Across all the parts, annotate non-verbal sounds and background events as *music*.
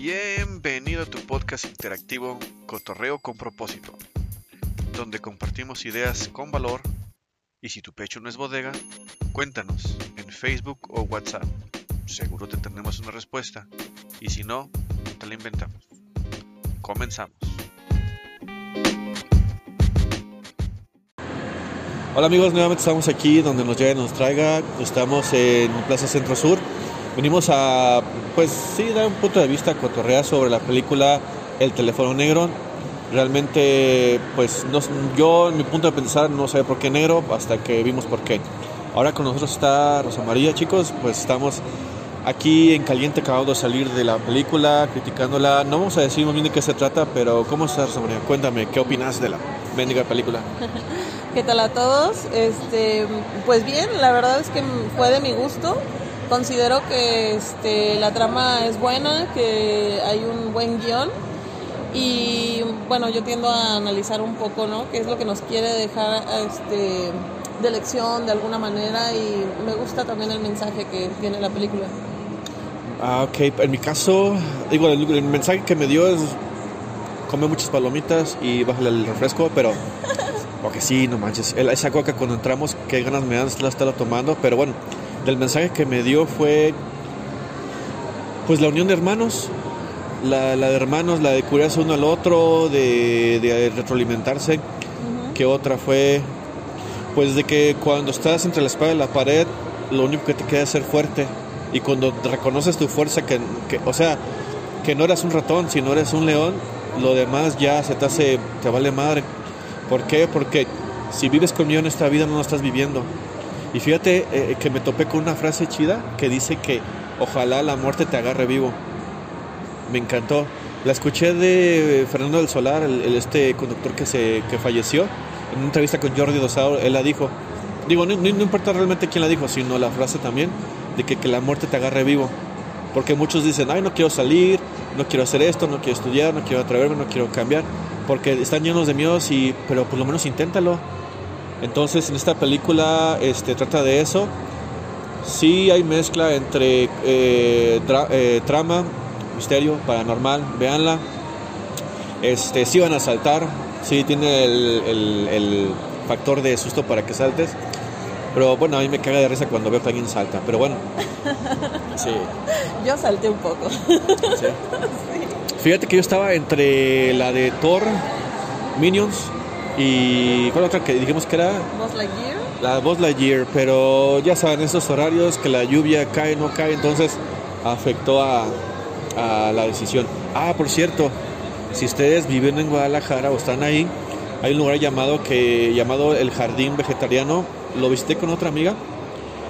Bienvenido a tu podcast interactivo Cotorreo con propósito, donde compartimos ideas con valor y si tu pecho no es bodega, cuéntanos en Facebook o WhatsApp. Seguro te tendremos una respuesta y si no, te la inventamos. Comenzamos. Hola amigos, nuevamente estamos aquí donde nos llegue nos traiga. Estamos en Plaza Centro Sur. Venimos a, pues sí, dar un punto de vista cotorrea sobre la película El teléfono negro. Realmente, pues no, yo en mi punto de pensar no sé por qué negro hasta que vimos por qué. Ahora con nosotros está Rosa María, chicos, pues estamos aquí en caliente acabando de salir de la película, criticándola. No vamos a decir muy bien de qué se trata, pero ¿cómo estás, Rosa María? Cuéntame, ¿qué opinas de la mendiga película? *laughs* ¿Qué tal a todos? Este, pues bien, la verdad es que fue de mi gusto. Considero que este, la trama es buena, que hay un buen guion y bueno, yo tiendo a analizar un poco, ¿no? ¿Qué es lo que nos quiere dejar este, de lección de alguna manera? Y me gusta también el mensaje que tiene la película. Ah, ok. En mi caso, digo, el, mensaje que me dio es come muchas palomitas y bájale el refresco, pero... *laughs* Porque sí, no manches. Esa coca cuando entramos, qué ganas me dan estarla tomando, pero bueno, del mensaje que me dio fue... Pues la unión de hermanos, la, de hermanos, la de curarse uno al otro, de, retroalimentarse. Que otra fue, pues de que cuando estás entre la espada y la pared, lo único que te queda es ser fuerte. Y cuando reconoces tu fuerza, que, o sea, que no eres un ratón, sino eres un león, lo demás ya se te hace, te vale madre. ¿Por qué? Porque si vives conmigo en esta vida no lo estás viviendo. Y fíjate eh, que me topé con una frase chida que dice que ojalá la muerte te agarre vivo me encantó. La escuché de Fernando del Solar, el, este conductor que, se, que falleció, en una entrevista con Jordi Dosado, él la dijo. Digo, no, no, importa realmente quién la dijo, sino la frase también de que, que la muerte te agarre vivo. Porque muchos dicen, ay, no quiero salir, no quiero hacer esto, no quiero estudiar, no quiero atreverme, no quiero cambiar. Porque están llenos de miedos, y, pero por lo menos inténtalo. Entonces en esta película este, trata de eso. Sí hay mezcla entre eh, eh, trama, misterio, paranormal, véanla. Este, sí van a saltar, sí tiene el, factor de susto para que saltes. Pero bueno, a mí me caga de risa cuando veo que alguien salta. Pero bueno, *laughs* sí. Yo salté un poco. *laughs* Fíjate que yo estaba entre la de Thor, Minions y. ¿Cuál otra que dijimos que era? Buzz Lightyear. La Buzz Lightyear, pero ya saben, estos horarios que la lluvia cae, no cae, entonces afectó a, a la decisión. Ah, por cierto, si ustedes viven en Guadalajara o están ahí, hay un lugar llamado que llamado el Jardín Vegetariano. Lo visité con otra amiga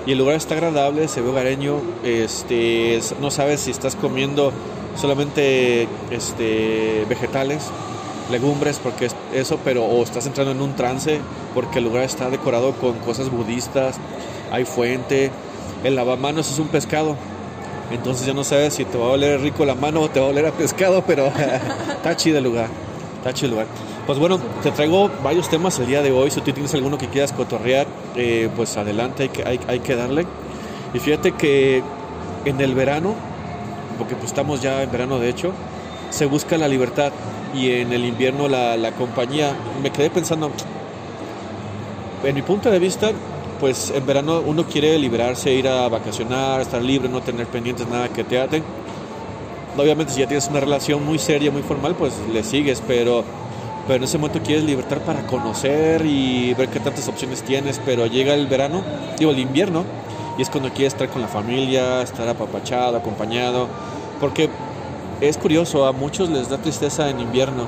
y el lugar está agradable, se ve hogareño. Este, no sabes si estás comiendo solamente este, vegetales, legumbres, porque es eso, pero o estás entrando en un trance porque el lugar está decorado con cosas budistas, hay fuente, el lavamanos es un pescado entonces ya no sabes si te va a oler rico la mano o te va a oler a pescado, pero *laughs* está chido el lugar. Está chido el lugar. Pues bueno, te traigo varios temas el día de hoy. Si tú tienes alguno que quieras cotorrear, eh, pues adelante, hay que, hay, hay que darle. Y fíjate que en el verano, porque pues estamos ya en verano de hecho, se busca la libertad y en el invierno la, la compañía. Me quedé pensando, en mi punto de vista, pues en verano uno quiere liberarse, ir a vacacionar, estar libre, no tener pendientes nada que te aten. Obviamente si ya tienes una relación muy seria, muy formal, pues le sigues, pero, pero en ese momento quieres libertad para conocer y ver qué tantas opciones tienes, pero llega el verano, digo el invierno, y es cuando quieres estar con la familia, estar apapachado, acompañado, porque es curioso, a muchos les da tristeza en invierno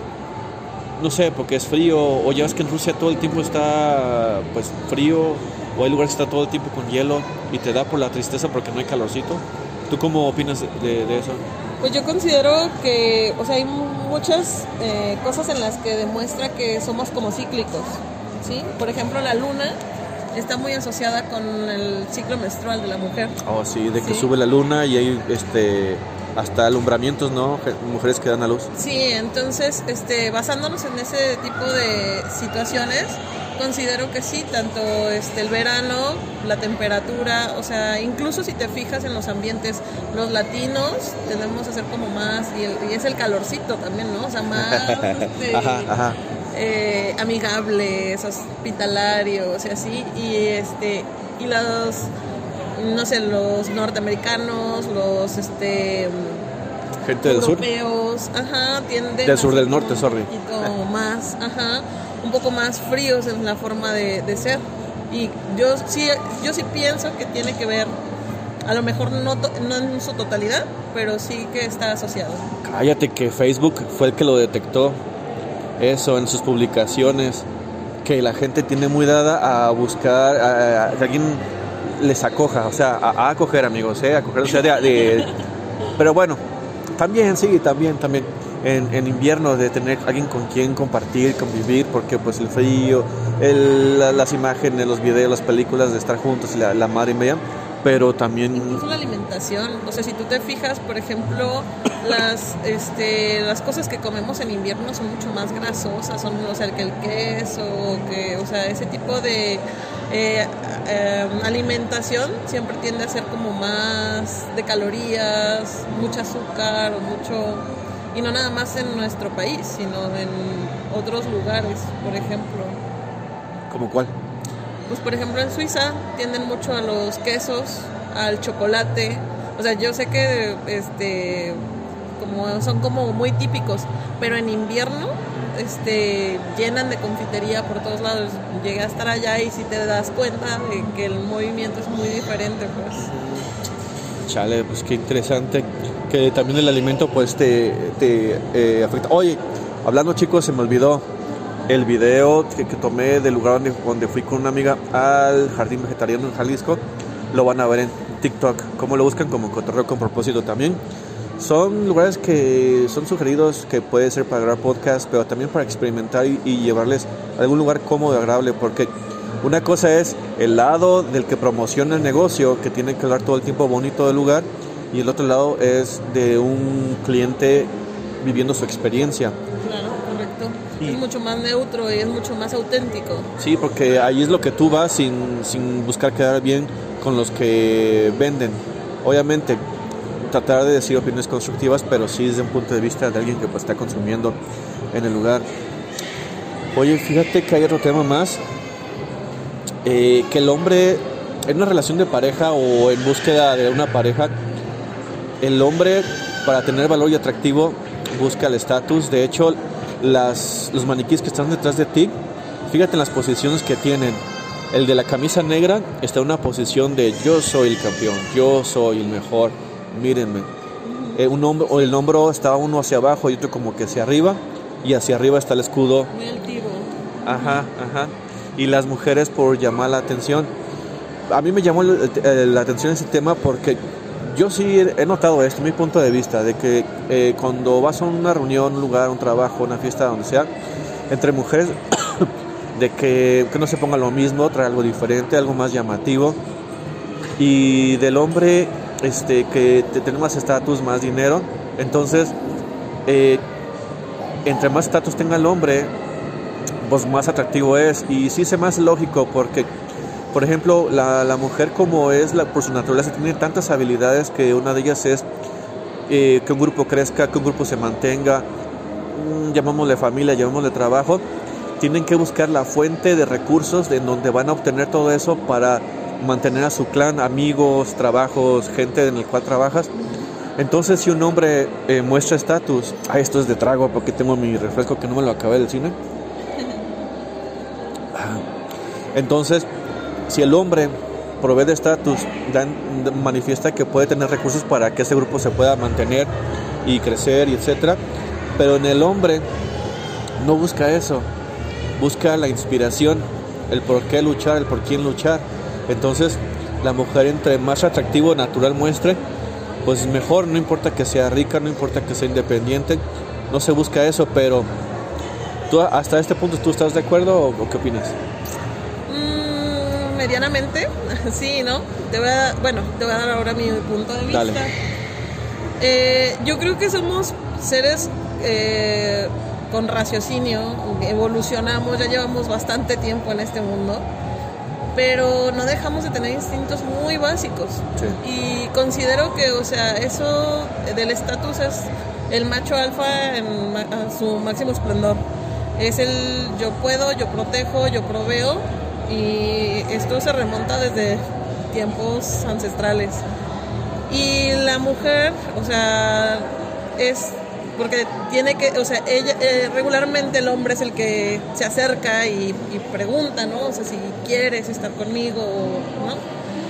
no sé, porque es frío, o ya ves que en Rusia todo el tiempo está pues frío, o hay lugares que está todo el tiempo con hielo y te da por la tristeza porque no hay calorcito. ¿Tú cómo opinas de, eso? Pues yo considero que, o sea, hay muchas eh, cosas en las que demuestra que somos como cíclicos, ¿sí? Por ejemplo, la luna está muy asociada con el ciclo menstrual de la mujer. Oh, sí, de que sube la luna y hay este hasta alumbramientos, ¿no? Mujeres que dan a luz. Sí, entonces, este, basándonos en ese tipo de situaciones, considero que sí, tanto este, el verano, la temperatura, o sea, incluso si te fijas en los ambientes, los latinos tendemos a ser como más, y, es el calorcito también, ¿no? O sea, más *laughs* este, eh, amigables, hospitalarios y así, y este, y los, no sé, los norteamericanos, los, este... Gente del europeos, sur. ajá, tienden del sur del norte, sorry. Un más, ajá un poco más fríos en la forma de, ser. Y yo sí, yo sí pienso que tiene que ver, a lo mejor no, no en su totalidad, pero sí que está asociado. Cállate que Facebook fue el que lo detectó, eso en sus publicaciones, que la gente tiene muy dada a buscar, a, que alguien les acoja, o sea, a, acoger amigos, ¿eh? acoger, o sea, de, pero bueno, también, sí, también, también en, invierno de tener alguien con quien compartir, convivir, porque pues el frío, el, las imágenes, los videos, las películas de estar juntos, la, la madre media, pero también... Incluso la alimentación, o sea, si tú te fijas, por ejemplo, las, este, las cosas que comemos en invierno son mucho más grasosas, son, o sea, que el queso, que, o sea, ese tipo de eh, eh, alimentación siempre tiende a ser como más de calorías, mucho azúcar, mucho y no nada más en nuestro país, sino en otros lugares, por ejemplo. ¿Como cuál? Pues por ejemplo en Suiza tienden mucho a los quesos, al chocolate. O sea, yo sé que este como son como muy típicos, pero en invierno este llenan de confitería por todos lados. Llegué a estar allá y si te das cuenta de que el movimiento es muy diferente, pues. Chale, pues qué interesante que también el alimento pues te, eh, afecta. Oye, hablando chicos, se me olvidó el video que, tomé del lugar donde, donde, fui con una amiga al jardín vegetariano en Jalisco. Lo van a ver en TikTok. Como lo buscan como Cotorreo con propósito también. Son lugares que son sugeridos que puede ser para grabar podcast, pero también para experimentar y, y llevarles a algún lugar cómodo y agradable, porque una cosa es el lado del que promociona el negocio, que tiene que hablar todo el tiempo bonito del lugar, y el otro lado es de un cliente viviendo su experiencia. Claro, correcto. es mucho más neutro y es mucho más auténtico. Sí, porque ahí es lo que tú vas sin, sin buscar quedar bien con los que venden. Obviamente, tratar de decir opiniones constructivas, pero sí desde un punto de vista de alguien que pues, está consumiendo en el lugar. Oye, fíjate que hay otro tema más, eh, que el hombre en una relación de pareja o en búsqueda de una pareja el hombre para tener valor y atractivo busca el estatus. De hecho, las, los maniquíes que están detrás de ti, fíjate en las posiciones que tienen. El de la camisa negra está en una posición de yo soy el campeón, yo soy el mejor, mírenme. Eh, un hombro, o el hombro está uno hacia abajo y otro como que hacia arriba, y hacia arriba está el escudo. Muy altivo. Ajá, ajá. Y las mujeres por llamar la atención. A mí me llamó la atención ese tema porque yo sí he notado esto, mi punto de vista, de que eh, cuando vas a una reunión, un lugar, un trabajo, una fiesta, donde sea, entre mujeres, *coughs* de que, no se ponga lo mismo, trae algo diferente, algo más llamativo. Y del hombre, este, que tiene más estatus, más dinero. Entonces, eh, entre más estatus tenga el hombre, pues más atractivo es. Y sí se más lógico porque por ejemplo, la, mujer como es la, por su naturaleza tiene tantas habilidades que una de ellas es eh, que un grupo crezca, que un grupo se mantenga, mm, llamámosle familia, llamámosle trabajo, tienen que buscar la fuente de recursos de donde van a obtener todo eso para mantener a su clan, amigos, trabajos, gente en el cual trabajas. Entonces, si un hombre eh, muestra estatus, ah, esto es de trago porque tengo mi refresco que no me lo acabé del cine. *laughs* Entonces, si el hombre provee de estatus, manifiesta que puede tener recursos para que ese grupo se pueda mantener y crecer y etcétera, pero en el hombre no busca eso, busca la inspiración, el por qué luchar, el por quién luchar. Entonces, la mujer entre más atractivo natural muestre, pues mejor, no importa que sea rica, no importa que sea independiente, no se busca eso, pero tú hasta este punto tú estás de acuerdo o qué opinas? medianamente, *laughs* sí, ¿no? Te voy a, bueno, te voy a dar ahora mi punto de vista. Eh, yo creo que somos seres eh, con raciocinio, evolucionamos, ya llevamos bastante tiempo en este mundo, pero no dejamos de tener instintos muy básicos. Y considero que, o sea, eso del estatus es el macho alfa en su máximo esplendor. Es el yo puedo, yo protejo, yo proveo y esto se remonta desde tiempos ancestrales. Y la mujer, o sea, es porque tiene que, o sea, ella, eh, regularmente el hombre es el que se acerca y, pregunta, ¿no? O sea, si quieres estar conmigo, ¿no?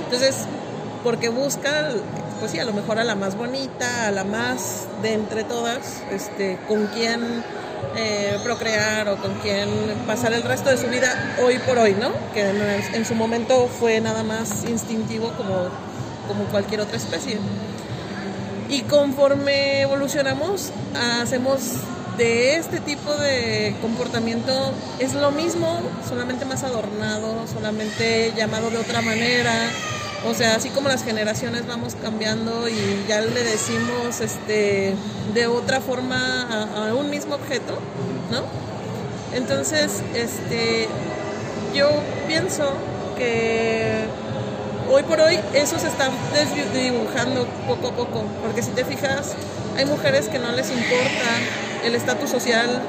Entonces, porque busca, pues sí, a lo mejor a la más bonita, a la más de entre todas, este, con quien eh, procrear o con quien pasar el resto de su vida hoy por hoy, ¿no? Que en, su momento fue nada más instintivo como, como cualquier otra especie. Y conforme evolucionamos, hacemos de este tipo de comportamiento, es lo mismo, solamente más adornado, solamente llamado de otra manera. O sea, así como las generaciones vamos cambiando y ya le decimos este, de otra forma a, un mismo objeto, ¿no? Entonces, este, yo pienso que hoy por hoy eso se está desdibujando poco a poco, porque si te fijas, hay mujeres que no les importa el estatus social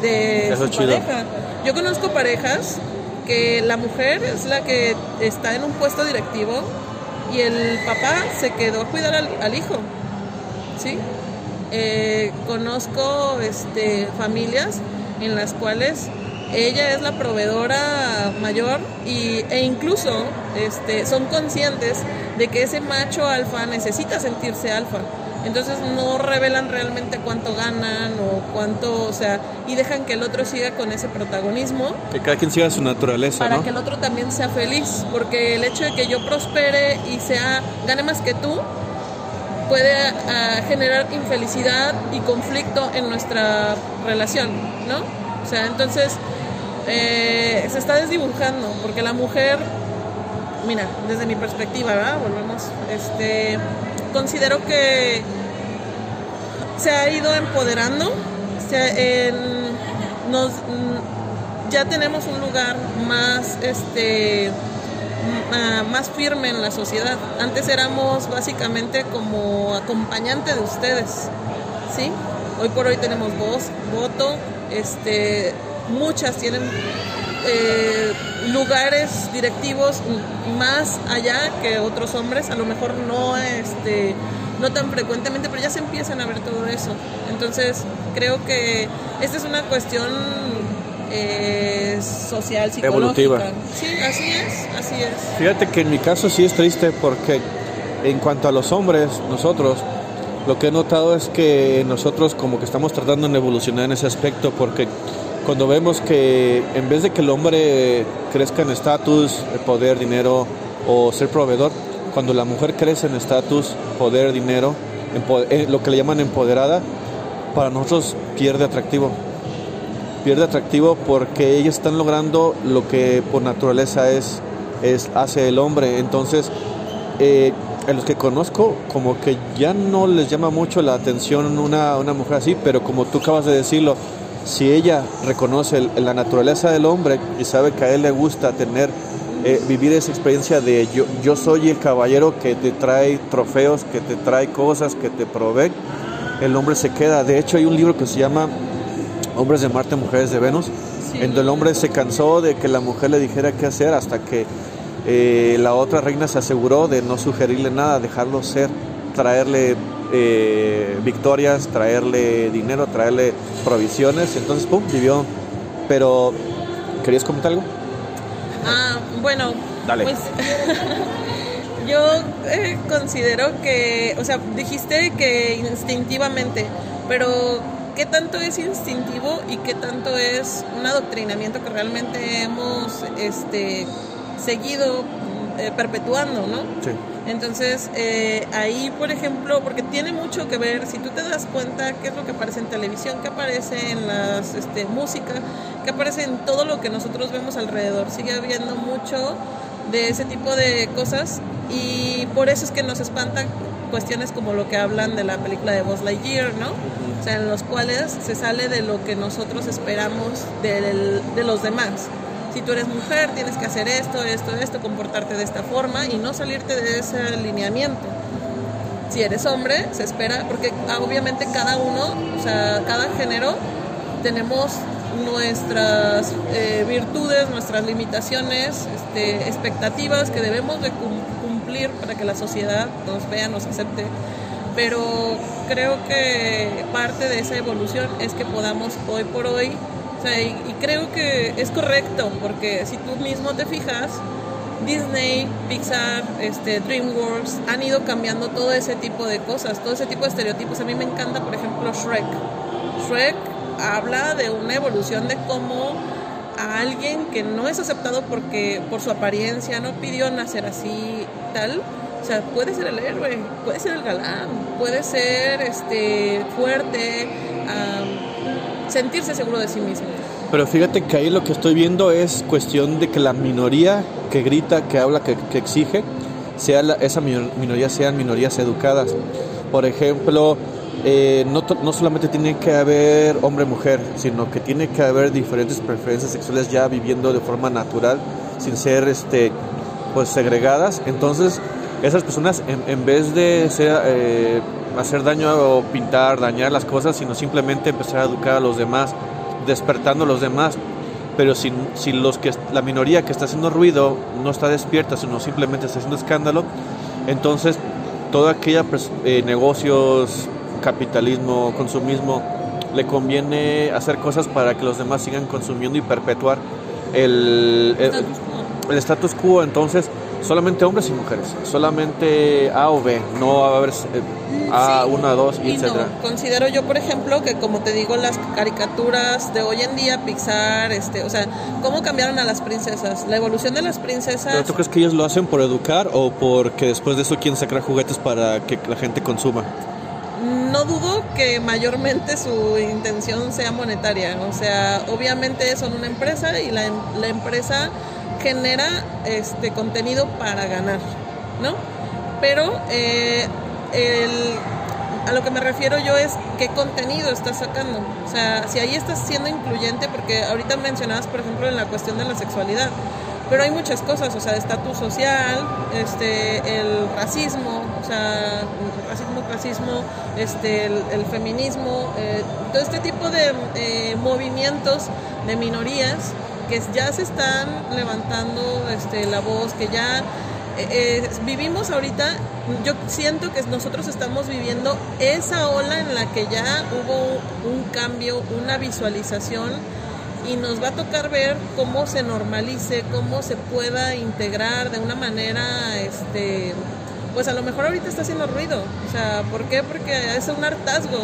de su pareja. Yo conozco parejas que la mujer es la que está en un puesto directivo y el papá se quedó a cuidar al, hijo, ¿sí? Eh, conozco este, familias en las cuales ella es la proveedora mayor y, e incluso este, son conscientes de que ese macho alfa necesita sentirse alfa. Entonces no revelan realmente cuánto ganan o cuánto, o sea, y dejan que el otro siga con ese protagonismo. Que cada quien siga su naturaleza. Para que el otro también sea feliz, porque el hecho de que yo prospere y sea, gane más que tú, puede ah, generar infelicidad y conflicto en nuestra relación, ¿no? O sea, entonces eh, se está desdibujando, porque la mujer, mira, desde mi perspectiva. Volvemos, este, considero que se ha ido empoderando, nos, ya tenemos un lugar más, este, más firme en la sociedad. Antes éramos básicamente como acompañante de ustedes, ¿sí? Hoy por hoy tenemos voz, voto, este, muchas tienen eh, lugares directivos más allá que otros hombres, a lo mejor no este no tan frecuentemente, pero ya se empiezan a ver todo eso. Entonces, creo que esta es una cuestión eh, social, psicológica. Evolutiva. Sí, así es, así es. Fíjate que en mi caso sí es triste porque en cuanto a los hombres, nosotros, lo que he notado es que nosotros como que estamos tratando de evolucionar en ese aspecto porque cuando vemos que en vez de que el hombre crezca en estatus, poder, dinero o ser proveedor, cuando la mujer crece en estatus, poder, dinero, eh, lo que le llaman empoderada, para nosotros pierde atractivo. Pierde atractivo porque ellos están logrando lo que por naturaleza es, es hace el hombre. Entonces, eh, en los que conozco, como que ya no les llama mucho la atención una, una mujer así, pero como tú acabas de decirlo, si ella reconoce la naturaleza del hombre y sabe que a él le gusta tener, eh, vivir esa experiencia de yo, yo soy el caballero que te trae trofeos, que te trae cosas, que te provee, el hombre se queda. De hecho hay un libro que se llama Hombres de Marte, Mujeres de Venus, en donde el hombre se cansó de que la mujer le dijera qué hacer hasta que eh, la otra reina se aseguró de no sugerirle nada, dejarlo ser, traerle eh, victorias, traerle dinero, traerle provisiones. Entonces, pum, vivió. Pero, ¿querías comentar algo? Ah, bueno, Dale. pues *laughs* yo eh, considero que, o sea, dijiste que instintivamente, pero ¿qué tanto es instintivo y qué tanto es un adoctrinamiento que realmente hemos este, seguido eh, perpetuando, ¿no? Sí. Entonces, eh, ahí, por ejemplo, porque tiene mucho que ver, si tú te das cuenta qué es lo que aparece en televisión, qué aparece en las este, música, qué aparece en todo lo que nosotros vemos alrededor, sigue habiendo mucho de ese tipo de cosas y por eso es que nos espanta cuestiones como lo que hablan de la película de Buzz Lightyear, ¿no? O sea, en los cuales se sale de lo que nosotros esperamos de los demás. Si tú eres mujer, tienes que hacer esto, esto, esto, comportarte de esta forma y no salirte de ese alineamiento. Si eres hombre, se espera, porque ah, obviamente cada uno, o sea, cada género, tenemos nuestras eh, virtudes, nuestras limitaciones, este, expectativas que debemos de cumplir para que la sociedad nos vea, nos acepte. Pero creo que parte de esa evolución es que podamos hoy por hoy, y, creo que es correcto, porque si tú mismo te fijas, Disney, Pixar, este, DreamWorks han ido cambiando todo ese tipo de cosas, todo ese tipo de estereotipos. A mí me encanta, por ejemplo, Shrek. Shrek habla de una evolución de cómo a alguien que no es aceptado porque por su apariencia no pidió nacer así tal o sea puede ser el héroe puede ser el galán puede ser este fuerte sentirse seguro de sí mismo pero fíjate que ahí lo que estoy viendo es cuestión de que la minoría que grita que habla que, exige sea esa minoría sean minorías educadas por ejemplo eh, no, no, solamente tiene que haber hombre-mujer, sino que tiene que haber diferentes preferencias sexuales ya viviendo de forma natural, sin ser este, pues, segregadas. Entonces, esas personas, en, vez de eh, hacer daño o pintar, dañar las cosas, sino simplemente empezar a educar a los demás, despertando a los demás. Pero si, si los que, la minoría que está haciendo ruido no está despierta, sino simplemente está haciendo escándalo, entonces toda aquella eh, negocios capitalismo, consumismo, le conviene hacer cosas para que los demás sigan consumiendo y perpetuar el, el, status quo. Entonces, solamente hombres y mujeres, solamente A o B, no va a haber eh, A, 1, A, 2, y etcétera. Considero yo, por ejemplo, que como te digo, las caricaturas de hoy en día, Pixar, este, o sea, cómo cambiaron a las princesas, la evolución de las princesas. ¿Pero tú crees que ellos lo hacen por educar o porque después de eso quieren sacar juguetes para que la gente consuma? no dudo que mayormente su intención sea monetaria. O sea, obviamente son una empresa y la, la empresa genera este contenido para ganar, ¿no? Pero eh, a lo que me refiero yo es qué contenido estás sacando. O sea, si ahí estás siendo incluyente, porque ahorita mencionabas, por ejemplo, en la cuestión de la sexualidad pero hay muchas cosas, o sea, estatus social, este, el racismo, o sea, racismo, clasismo, este, el, feminismo, eh, todo este tipo de eh, movimientos de minorías que ya se están levantando este, la voz, que ya eh, vivimos ahorita, yo siento que nosotros estamos viviendo esa ola en la que ya hubo un cambio, una visualización y nos va a tocar ver cómo se normalice, cómo se pueda integrar de una manera, este, pues a lo mejor ahorita está haciendo ruido. O sea, ¿por qué? Porque es un hartazgo.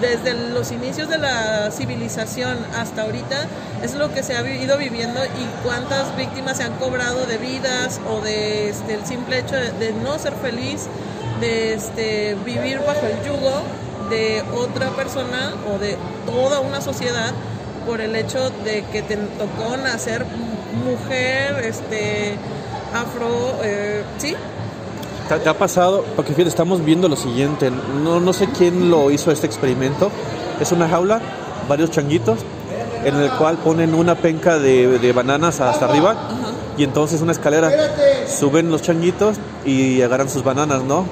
Desde los inicios de la civilización hasta ahorita es lo que se ha ido viviendo y cuántas víctimas se han cobrado de vidas o de este, el simple hecho de, no ser feliz, de este, vivir bajo el yugo de otra persona o de toda una sociedad por el hecho de que te tocó nacer mujer, este, afro, eh, ¿sí? ¿Te, ha pasado? Porque fíjate, estamos viendo lo siguiente, no, no sé quién lo hizo este experimento, es una jaula, varios changuitos, en el cual ponen una penca de, bananas hasta arriba y entonces una escalera, suben los changuitos y agarran sus bananas, ¿no?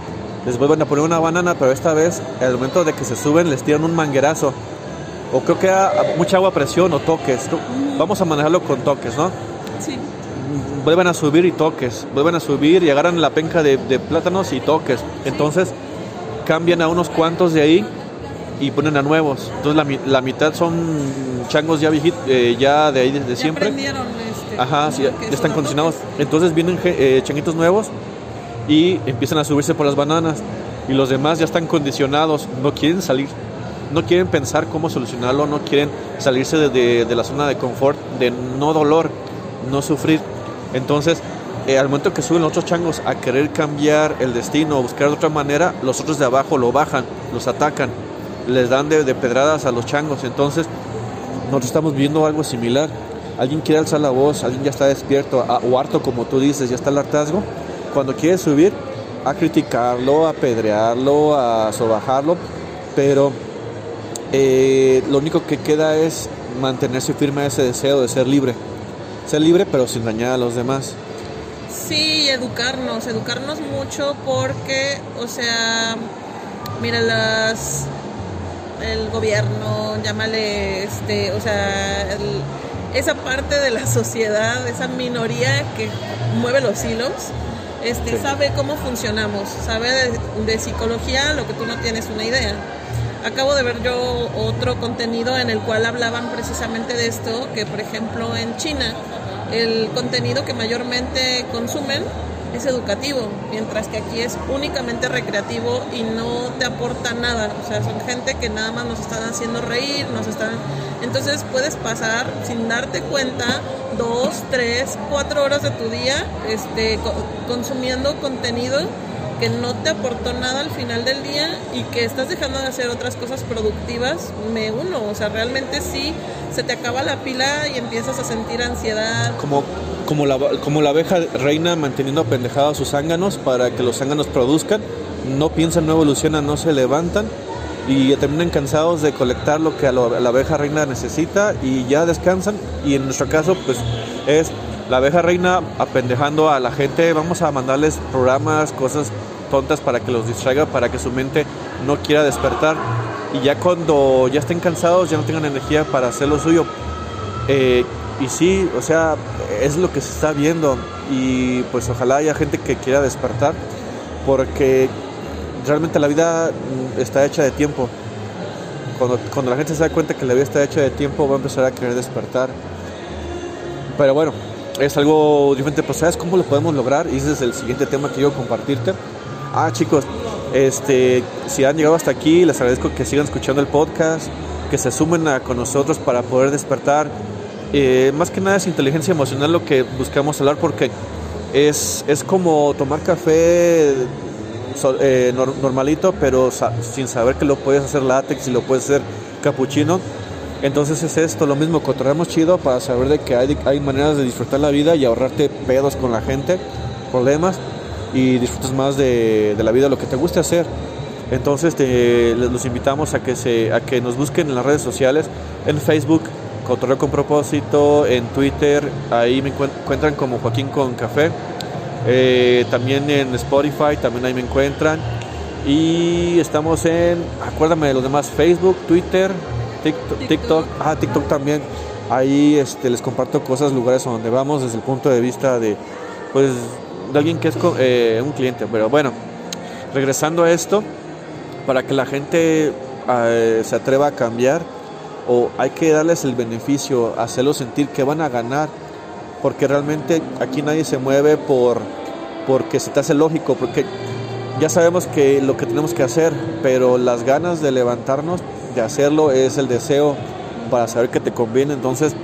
Les vuelven a poner una banana, pero esta vez, al momento de que se suben, les tiran un manguerazo o creo que era mucha agua a presión o toques. Vamos a manejarlo con toques, ¿no? Sí. Vuelven a subir y toques, vuelven a subir y agarran la penca de, plátanos y toques. Entonces cambian a unos cuantos de ahí y ponen a nuevos. Entonces la, mitad son changos ya viejitos, eh, ya de ahí desde ya siempre. Este, Ajá, sí, ya, están condicionados. Entonces vienen eh, changuitos nuevos y empiezan a subirse por las bananas. Y los demás ya están condicionados, no quieren salir no quieren pensar cómo solucionarlo, no quieren salirse de, la zona de confort, de no dolor, no sufrir. Entonces, eh, al momento que suben los otros changos a querer cambiar el destino, buscar de otra manera, los otros de abajo lo bajan, los atacan, les dan de, pedradas a los changos. Entonces, nosotros estamos viendo algo similar. Alguien quiere alzar la voz, alguien ya está despierto o harto, como tú dices, ya está el hartazgo. Cuando quiere subir, a criticarlo, a apedrearlo, a sobajarlo, pero eh, lo único que queda es mantenerse firme a ese deseo de ser libre. Ser libre pero sin dañar a los demás. Sí, educarnos, educarnos mucho porque, o sea, mira, las el gobierno, llámale, este, o sea, esa parte de la sociedad, esa minoría que mueve los hilos, este, sabe cómo funcionamos, sabe de, psicología lo que tú no tienes una idea. Acabo de ver yo otro contenido en el cual hablaban precisamente de esto, que por ejemplo en China el contenido que mayormente consumen es educativo, mientras que aquí es únicamente recreativo y no te aporta nada. O sea, son gente que nada más nos están haciendo reír, nos están... Entonces puedes pasar sin darte cuenta dos, tres, cuatro horas de tu día este, consumiendo contenido que no te aportó nada al final del día y que estás dejando de hacer otras cosas productivas, me uno. O sea, realmente sí se te acaba la pila y empiezas a sentir ansiedad. Como, como, la, como la abeja reina manteniendo pendejados sus zánganos para que los zánganos produzcan, no piensan, no evolucionan, no se levantan y terminan cansados de colectar lo que la abeja reina necesita y ya descansan. Y en nuestro caso, pues es la abeja reina apendejando a la gente, vamos a mandarles programas, cosas tontas para que los distraiga, para que su mente no quiera despertar. Y ya cuando ya estén cansados, ya no tengan energía para hacer lo suyo. Eh, y sí, o sea, es lo que se está viendo. Y pues ojalá haya gente que quiera despertar, porque realmente la vida mm, está hecha de tiempo. Cuando, cuando la gente se da cuenta que la vida está hecha de tiempo, va a empezar a querer despertar. Pero bueno, es algo diferente, pues ¿sabes cómo lo podemos lograr? Y ese es el siguiente tema que quiero compartirte. Ah, chicos, este, si han llegado hasta aquí, les agradezco que sigan escuchando el podcast, que se sumen con nosotros para poder despertar. Eh, más que nada es inteligencia emocional lo que buscamos hablar porque es, es como tomar café eh, normalito, pero sin saber que lo puedes hacer látex y lo puedes hacer capuchino entonces es esto, lo mismo, cotorreamos chido para saber de que hay, hay maneras de disfrutar la vida y ahorrarte pedos con la gente, problemas y disfrutas más de, la vida, lo que te guste hacer. Entonces te, los invitamos a que, se, a que nos busquen en las redes sociales, en Facebook, Cotorreo con propósito, en Twitter, ahí me encuentran como Joaquín con Café, eh, también en Spotify, también ahí me encuentran. Y estamos en, acuérdame de los demás, Facebook, Twitter, TikTok, TikTok, ah, TikTok también. Ahí este, les comparto cosas, lugares donde vamos desde el punto de vista de, pues, de alguien que es eh, un cliente. Pero bueno, regresando a esto, para que la gente eh, se atreva a cambiar, o hay que darles el beneficio, hacerlos sentir que van a ganar, porque realmente aquí nadie se mueve por porque se te hace lógico, porque ya sabemos que lo que tenemos que hacer, pero las ganas de levantarnos de hacerlo es el deseo para saber que te conviene. Entonces,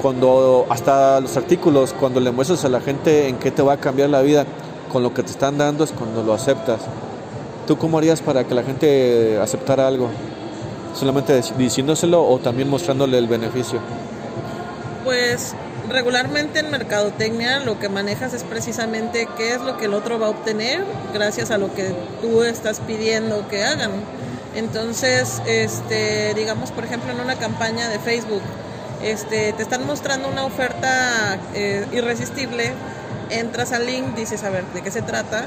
cuando hasta los artículos, cuando le muestras a la gente en qué te va a cambiar la vida con lo que te están dando es cuando lo aceptas. ¿Tú cómo harías para que la gente aceptara algo? ¿Solamente diciéndoselo o también mostrándole el beneficio? Pues regularmente en mercadotecnia lo que manejas es precisamente qué es lo que el otro va a obtener gracias a lo que tú estás pidiendo que hagan. Entonces, este, digamos, por ejemplo, en una campaña de Facebook, este, te están mostrando una oferta eh, irresistible, entras al link, dices a ver de qué se trata,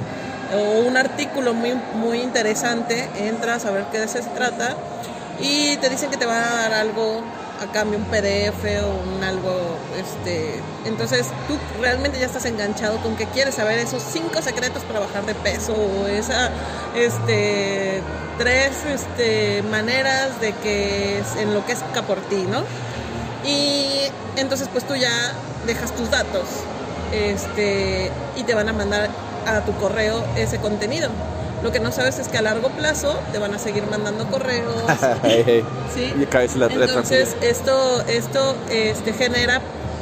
o un artículo muy, muy interesante, entras a ver qué se trata y te dicen que te van a dar algo a cambio un PDF o un algo, este, entonces tú realmente ya estás enganchado con que quieres saber esos cinco secretos para bajar de peso o esa, este, tres este, maneras de que enloquezca por ti, ¿no? Y entonces pues tú ya dejas tus datos este, y te van a mandar a tu correo ese contenido. Lo que no sabes es que a largo plazo te van a seguir mandando correos. *laughs* ¿sí? Entonces esto, esto este, genera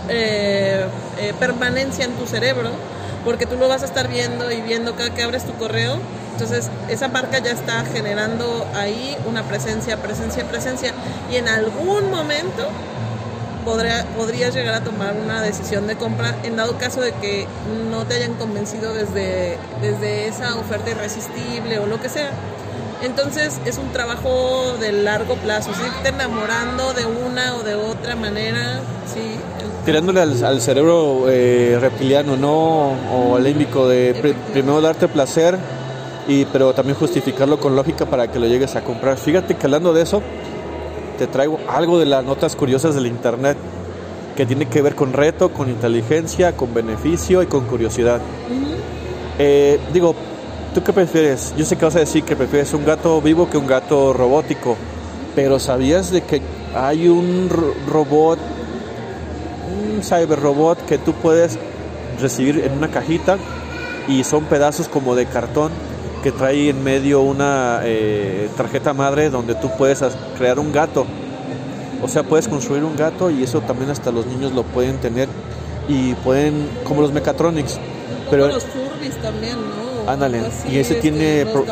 eh, eh, permanencia en tu cerebro porque tú lo vas a estar viendo y viendo cada que abres tu correo entonces, esa marca ya está generando ahí una presencia, presencia, presencia. Y en algún momento podría, podrías llegar a tomar una decisión de compra en dado caso de que no te hayan convencido desde, desde esa oferta irresistible o lo que sea. Entonces es un trabajo de largo plazo, irte enamorando de una o de otra manera, sí. Tirándole al, cerebro eh, reptiliano, ¿no? O al límbico de primero darte placer, y, pero también justificarlo con lógica para que lo llegues a comprar. Fíjate que hablando de eso, te traigo algo de las notas curiosas del Internet que tiene que ver con reto, con inteligencia, con beneficio y con curiosidad. Eh, digo, ¿tú qué prefieres? Yo sé que vas a decir que prefieres un gato vivo que un gato robótico, pero ¿sabías de que hay un robot, un cyber robot que tú puedes recibir en una cajita y son pedazos como de cartón que trae en medio una eh, tarjeta madre donde tú puedes crear un gato. O sea, puedes construir un gato y eso también hasta los niños lo pueden tener y pueden, como los mechatronics. pero los Furbies también, ¿no? Ándale, y ese este, tiene... Los.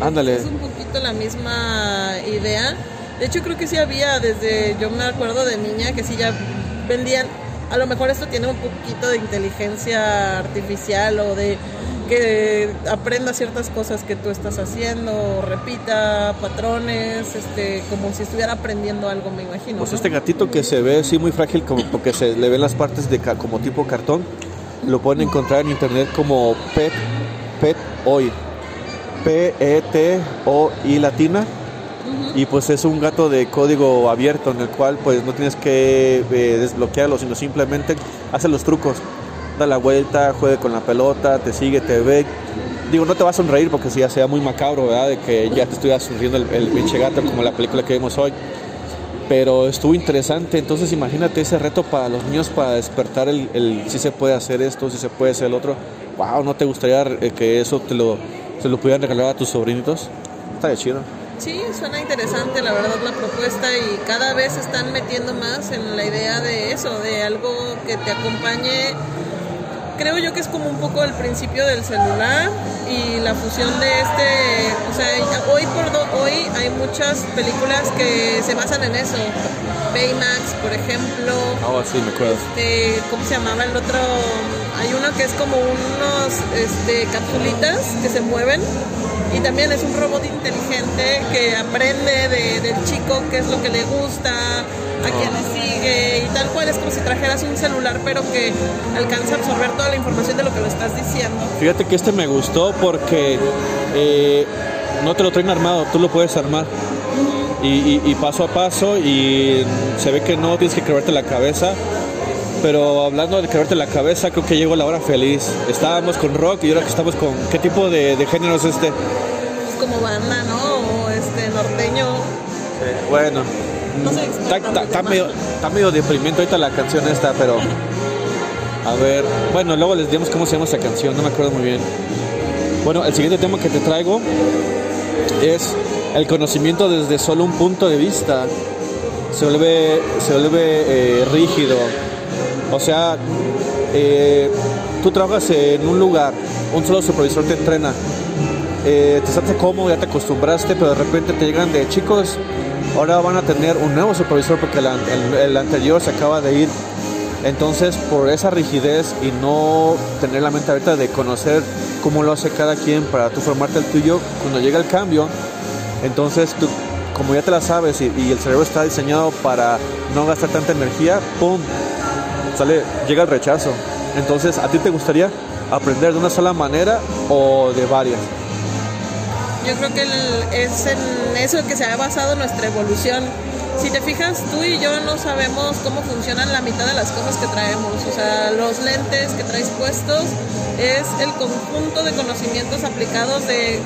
Ándale. Es un poquito la misma idea. De hecho, creo que sí había desde, yo me acuerdo de niña que sí ya vendían, a lo mejor esto tiene un poquito de inteligencia artificial o de que aprenda ciertas cosas que tú estás haciendo, repita patrones, este, como si estuviera aprendiendo algo, me imagino. Pues este gatito que se ve así muy frágil, como porque se le ven las partes de como tipo cartón, lo pueden encontrar en internet como Pet, Pet Hoy, P-E-T-O-I latina. Y pues es un gato de código abierto en el cual pues no tienes que eh, desbloquearlo, sino simplemente hace los trucos da la vuelta, juegue con la pelota, te sigue, te ve. Digo, no te va a sonreír porque si ya sea muy macabro, ¿verdad? De que ya te estuviera sonriendo el, el pinche gato como la película que vimos hoy. Pero estuvo interesante, entonces imagínate ese reto para los niños para despertar el, si se puede hacer esto, si se puede hacer el otro. Wow, ¿no te gustaría eh, que eso te lo, se lo pudieran regalar a tus sobrinitos? Está de chido. Sí, suena interesante la verdad la propuesta y cada vez están metiendo más en la idea de eso, de algo que te acompañe creo yo que es como un poco el principio del celular y la fusión de este, o sea, hoy por hoy hay muchas películas que se basan en eso. Baymax, por ejemplo. Ah, sí, me acuerdo. Este, ¿Cómo se llamaba el otro? Hay uno que es como unos este, capsulitas que se mueven y también es un robot inteligente que aprende de, del chico qué es lo que le gusta, a quién le sigue y tal cual es como si trajeras un celular pero que alcanza a absorber toda la información de lo que le estás diciendo. Fíjate que este me gustó porque eh, no te lo traen armado, tú lo puedes armar. Y, paso a paso y se ve que no tienes que crearte la cabeza pero hablando de crearte la cabeza, creo que llegó la hora feliz. Estábamos con rock y ahora que estamos con. ¿Qué tipo de, género es este? Es como banda, ¿no? O este norteño. bueno, está, medio, está deprimente ahorita la canción esta, pero. A ver, bueno, luego les digamos cómo se llama esa canción, no me acuerdo muy bien. Bueno, el siguiente tema que te traigo es el conocimiento desde solo un punto de vista. Se vuelve, se vuelve eh, rígido. O sea, eh, tú trabajas en un lugar, un solo supervisor te entrena. Eh, te sientes cómodo, ya te acostumbraste, pero de repente te llegan de chicos, ahora van a tener un nuevo supervisor porque el, anterior se acaba de ir. Entonces, por esa rigidez y no tener la mente abierta de conocer cómo lo hace cada quien para tú formarte el tuyo, cuando llega el cambio, entonces tú, como ya te la sabes y, y el cerebro está diseñado para no gastar tanta energía, ¡pum! Sale, llega el rechazo. Entonces, ¿a ti te gustaría aprender de una sola manera o de varias? Yo creo que es en eso que se ha basado nuestra evolución. Si te fijas, tú y yo no sabemos cómo funcionan la mitad de las cosas que traemos. O sea, los lentes que traes puestos es el conjunto de conocimientos aplicados de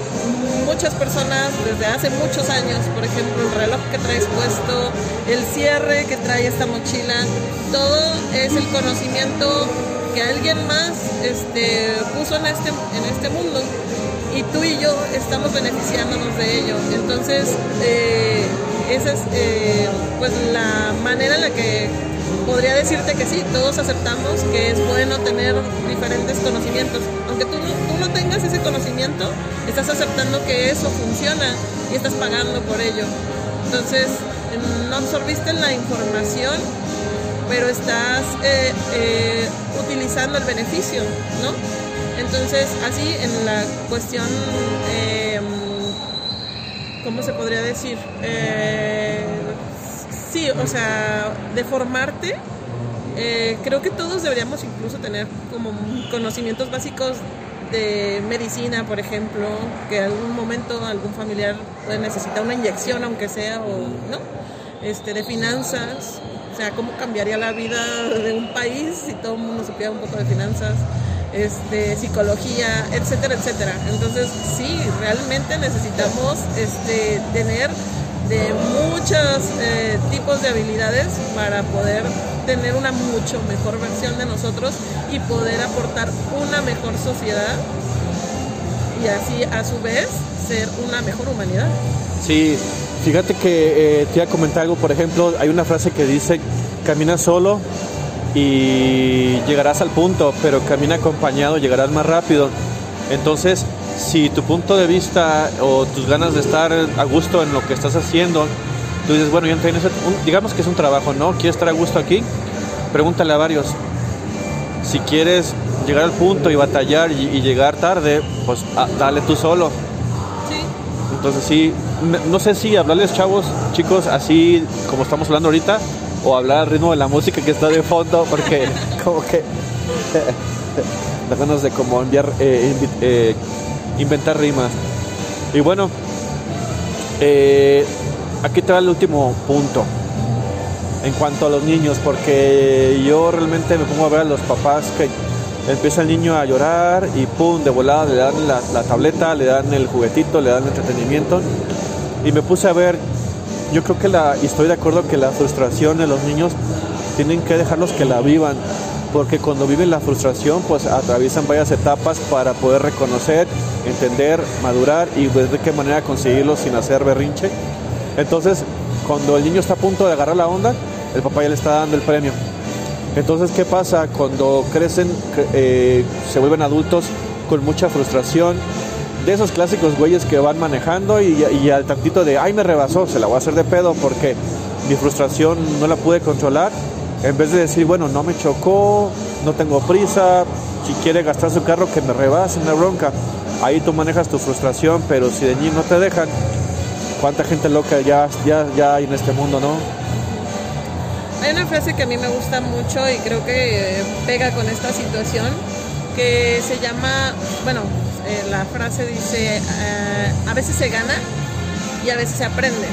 muchas personas desde hace muchos años. Por ejemplo, el reloj que traes puesto, el cierre que trae esta mochila, todo es el conocimiento que alguien más este, puso en este, en este mundo y tú y yo estamos beneficiándonos de ello. Entonces, eh, esa es eh, pues la manera en la que podría decirte que sí, todos aceptamos que es bueno tener diferentes conocimientos. Aunque tú no, tú no tengas ese conocimiento, estás aceptando que eso funciona y estás pagando por ello. Entonces, no absorbiste la información pero estás eh, utilizando el beneficio, ¿no? Entonces, así en la cuestión, eh, ¿cómo se podría decir? Eh, sí, o sea, de formarte, eh, creo que todos deberíamos incluso tener como conocimientos básicos de medicina, por ejemplo, que en algún momento algún familiar puede necesitar una inyección, aunque sea, o no, este, de finanzas, o sea, cómo cambiaría la vida de un país si todo el mundo supiera un poco de finanzas, este, psicología, etcétera, etcétera. Entonces, sí, realmente necesitamos este, tener de muchos eh, tipos de habilidades para poder tener una mucho mejor versión de nosotros y poder aportar una mejor sociedad y así a su vez ser una mejor humanidad. Sí, fíjate que eh, te iba a comentar algo, por ejemplo, hay una frase que dice, camina solo y llegarás al punto, pero camina acompañado, llegarás más rápido. Entonces, si tu punto de vista o tus ganas de estar a gusto en lo que estás haciendo, tú dices, bueno, yo en un- digamos que es un trabajo, ¿no? ¿Quieres estar a gusto aquí? Pregúntale a varios. Si quieres llegar al punto y batallar y, y llegar tarde, pues ah, dale tú solo. Sí, Entonces sí, no sé si hablarles chavos, chicos, así como estamos hablando ahorita, o hablar al ritmo de la música que está de fondo, porque como que las ganas de como enviar, eh, eh, inventar rimas. Y bueno, eh, aquí te va el último punto en cuanto a los niños, porque yo realmente me pongo a ver a los papás que empieza el niño a llorar y pum, de volada le dan la, la tableta, le dan el juguetito, le dan el entretenimiento. Y me puse a ver, yo creo que la, y estoy de acuerdo que la frustración de los niños tienen que dejarlos que la vivan, porque cuando viven la frustración, pues atraviesan varias etapas para poder reconocer, entender, madurar y ver de qué manera conseguirlo sin hacer berrinche. Entonces, cuando el niño está a punto de agarrar la onda, el papá ya le está dando el premio. Entonces, ¿qué pasa? Cuando crecen, cre- eh, se vuelven adultos con mucha frustración, de esos clásicos güeyes que van manejando y, al tantito de, ay, me rebasó, se la voy a hacer de pedo porque mi frustración no la pude controlar. En vez de decir, bueno, no me chocó, no tengo prisa, si quiere gastar su carro, que me rebase una bronca. Ahí tú manejas tu frustración, pero si de niño no te dejan, ¿cuánta gente loca ya, ya, ya hay en este mundo, no? Hay una frase que a mí me gusta mucho y creo que pega con esta situación, que se llama, bueno, eh, la frase dice, eh, a veces se gana y a veces se aprende,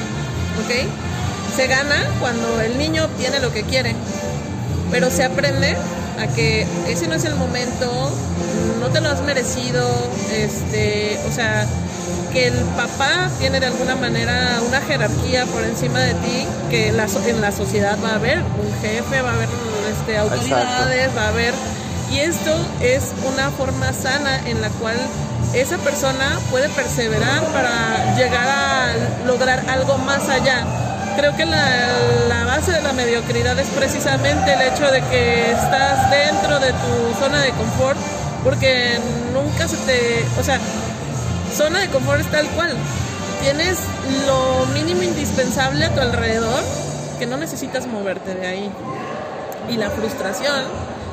¿ok? Se gana cuando el niño obtiene lo que quiere, pero se aprende a que ese no es el momento, no te lo has merecido, este, o sea, que el papá tiene de alguna manera una jerarquía por encima de ti, que la en la sociedad va a haber un jefe, va a haber este, autoridades, va a haber... Y esto es una forma sana en la cual esa persona puede perseverar para llegar a lograr algo más allá. Creo que la, base de la mediocridad es precisamente el hecho de que estás dentro de tu zona de confort, porque nunca se te... O sea, zona de confort es tal cual. Tienes lo mínimo indispensable a tu alrededor que no necesitas moverte de ahí. Y la frustración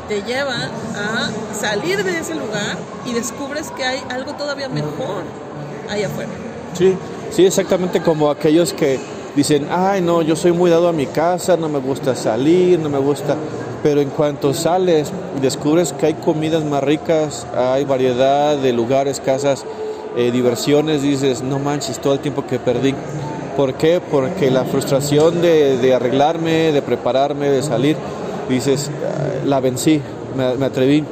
te lleva a salir de ese lugar y descubres que hay algo todavía mejor ahí afuera. Sí, sí, exactamente como aquellos que dicen, ay no, yo soy muy dado a mi casa, no me gusta salir, no me gusta, pero en cuanto sales descubres que hay comidas más ricas, hay variedad de lugares, casas, eh, diversiones, dices, no manches, todo el tiempo que perdí. ¿Por qué? Porque la frustración de, de arreglarme, de prepararme, de salir, dices, "Ah, la vencí, me, me atreví.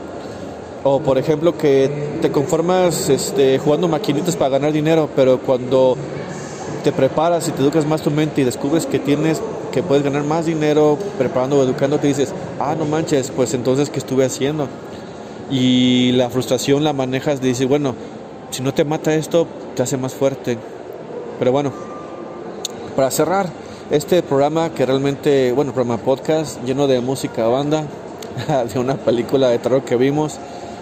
O por ejemplo que te conformas este, jugando maquinitas para ganar dinero, pero cuando te preparas y te educas más tu mente y descubres que tienes, que puedes ganar más dinero preparando o educándote, dices, ah, no manches, pues entonces, ¿qué estuve haciendo? Y la frustración la manejas de decir, bueno, si no te mata esto, te hace más fuerte. Pero bueno, para cerrar este programa que realmente, bueno, programa podcast lleno de música banda, *laughs* de una película de terror que vimos,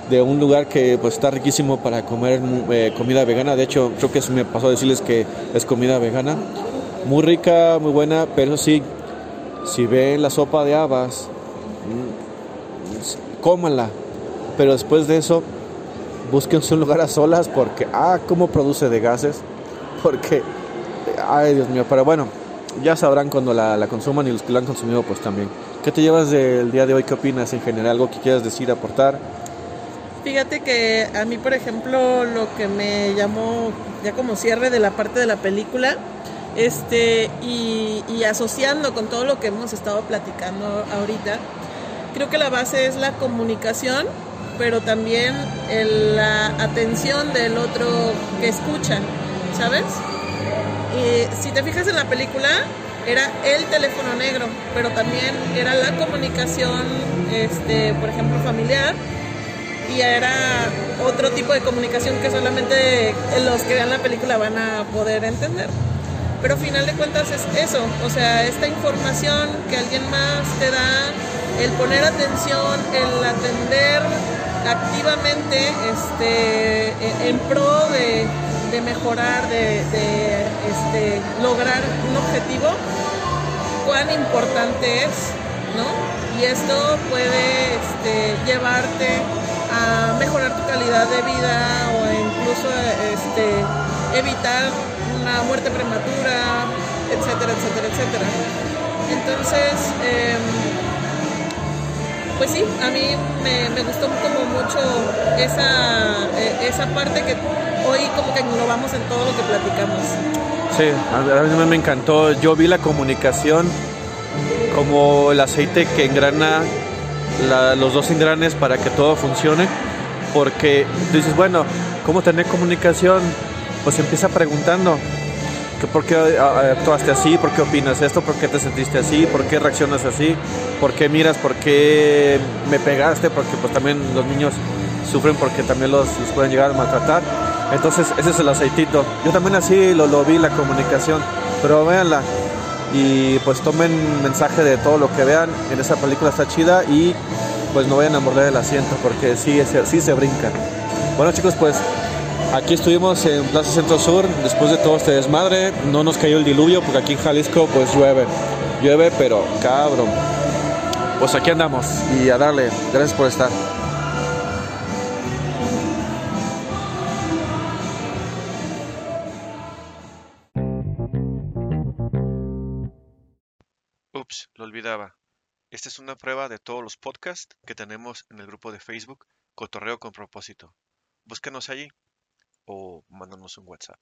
de un lugar que pues está riquísimo para comer eh, comida vegana. De hecho, creo que eso me pasó a decirles que es comida vegana. Muy rica, muy buena, pero sí, si ven la sopa de habas mm, cómanla. Pero después de eso, búsquense un lugar a solas porque, ah, cómo produce de gases. Porque, ay Dios mío, pero bueno, ya sabrán cuando la, la consuman y los que la han consumido pues también. ¿Qué te llevas del día de hoy? ¿Qué opinas en general? ¿Algo que quieras decir, aportar? Fíjate que a mí, por ejemplo, lo que me llamó ya como cierre de la parte de la película, este, y, y asociando con todo lo que hemos estado platicando ahorita, creo que la base es la comunicación, pero también el- la atención del otro que escucha, ¿sabes? Y si te fijas en la película, era el teléfono negro, pero también era la comunicación, este, por ejemplo, familiar, y era otro tipo de comunicación que solamente los que vean la película van a poder entender. Pero a final de cuentas es eso, o sea, esta información que alguien más te da, el poner atención, el atender activamente este, en pro de, de mejorar, de, este, lograr un objetivo, cuán importante es, ¿no? Y esto puede este, llevarte a mejorar tu calidad de vida o incluso este, evitar una muerte prematura, etcétera, etcétera, etcétera. Entonces, em, pues sí, a mí me, gustó como mucho esa, eh, esa parte que hoy como que englobamos en todo lo que platicamos. Sí, a mí me encantó. Yo vi la comunicación como el aceite que engrana los dos engranes para que todo funcione. Porque dices, bueno, ¿cómo tener comunicación? Pues empieza preguntando. ¿Por qué ah, actuaste así? ¿Por qué opinas esto? ¿Por qué te sentiste así? ¿Por qué reaccionas así? ¿Por qué miras? ¿Por qué me pegaste? Porque pues también los niños sufren porque también los, pueden llegar a maltratar. Entonces ese es el aceitito. Yo también así lo, lo vi, la comunicación. Pero véanla y pues tomen mensaje de todo lo que vean. En esa película está chida y pues no vayan a morder el asiento porque sí, sí se brincan. Bueno chicos, pues aquí estuvimos en Plaza Centro Sur después de todo este desmadre. No nos cayó el diluvio porque aquí en Jalisco pues llueve. Llueve pero cabrón. Pues aquí andamos y a darle. Gracias por estar. Ups, lo olvidaba. Esta es una prueba de todos los podcasts que tenemos en el grupo de Facebook Cotorreo con propósito. Búscanos allí o mándanos un WhatsApp.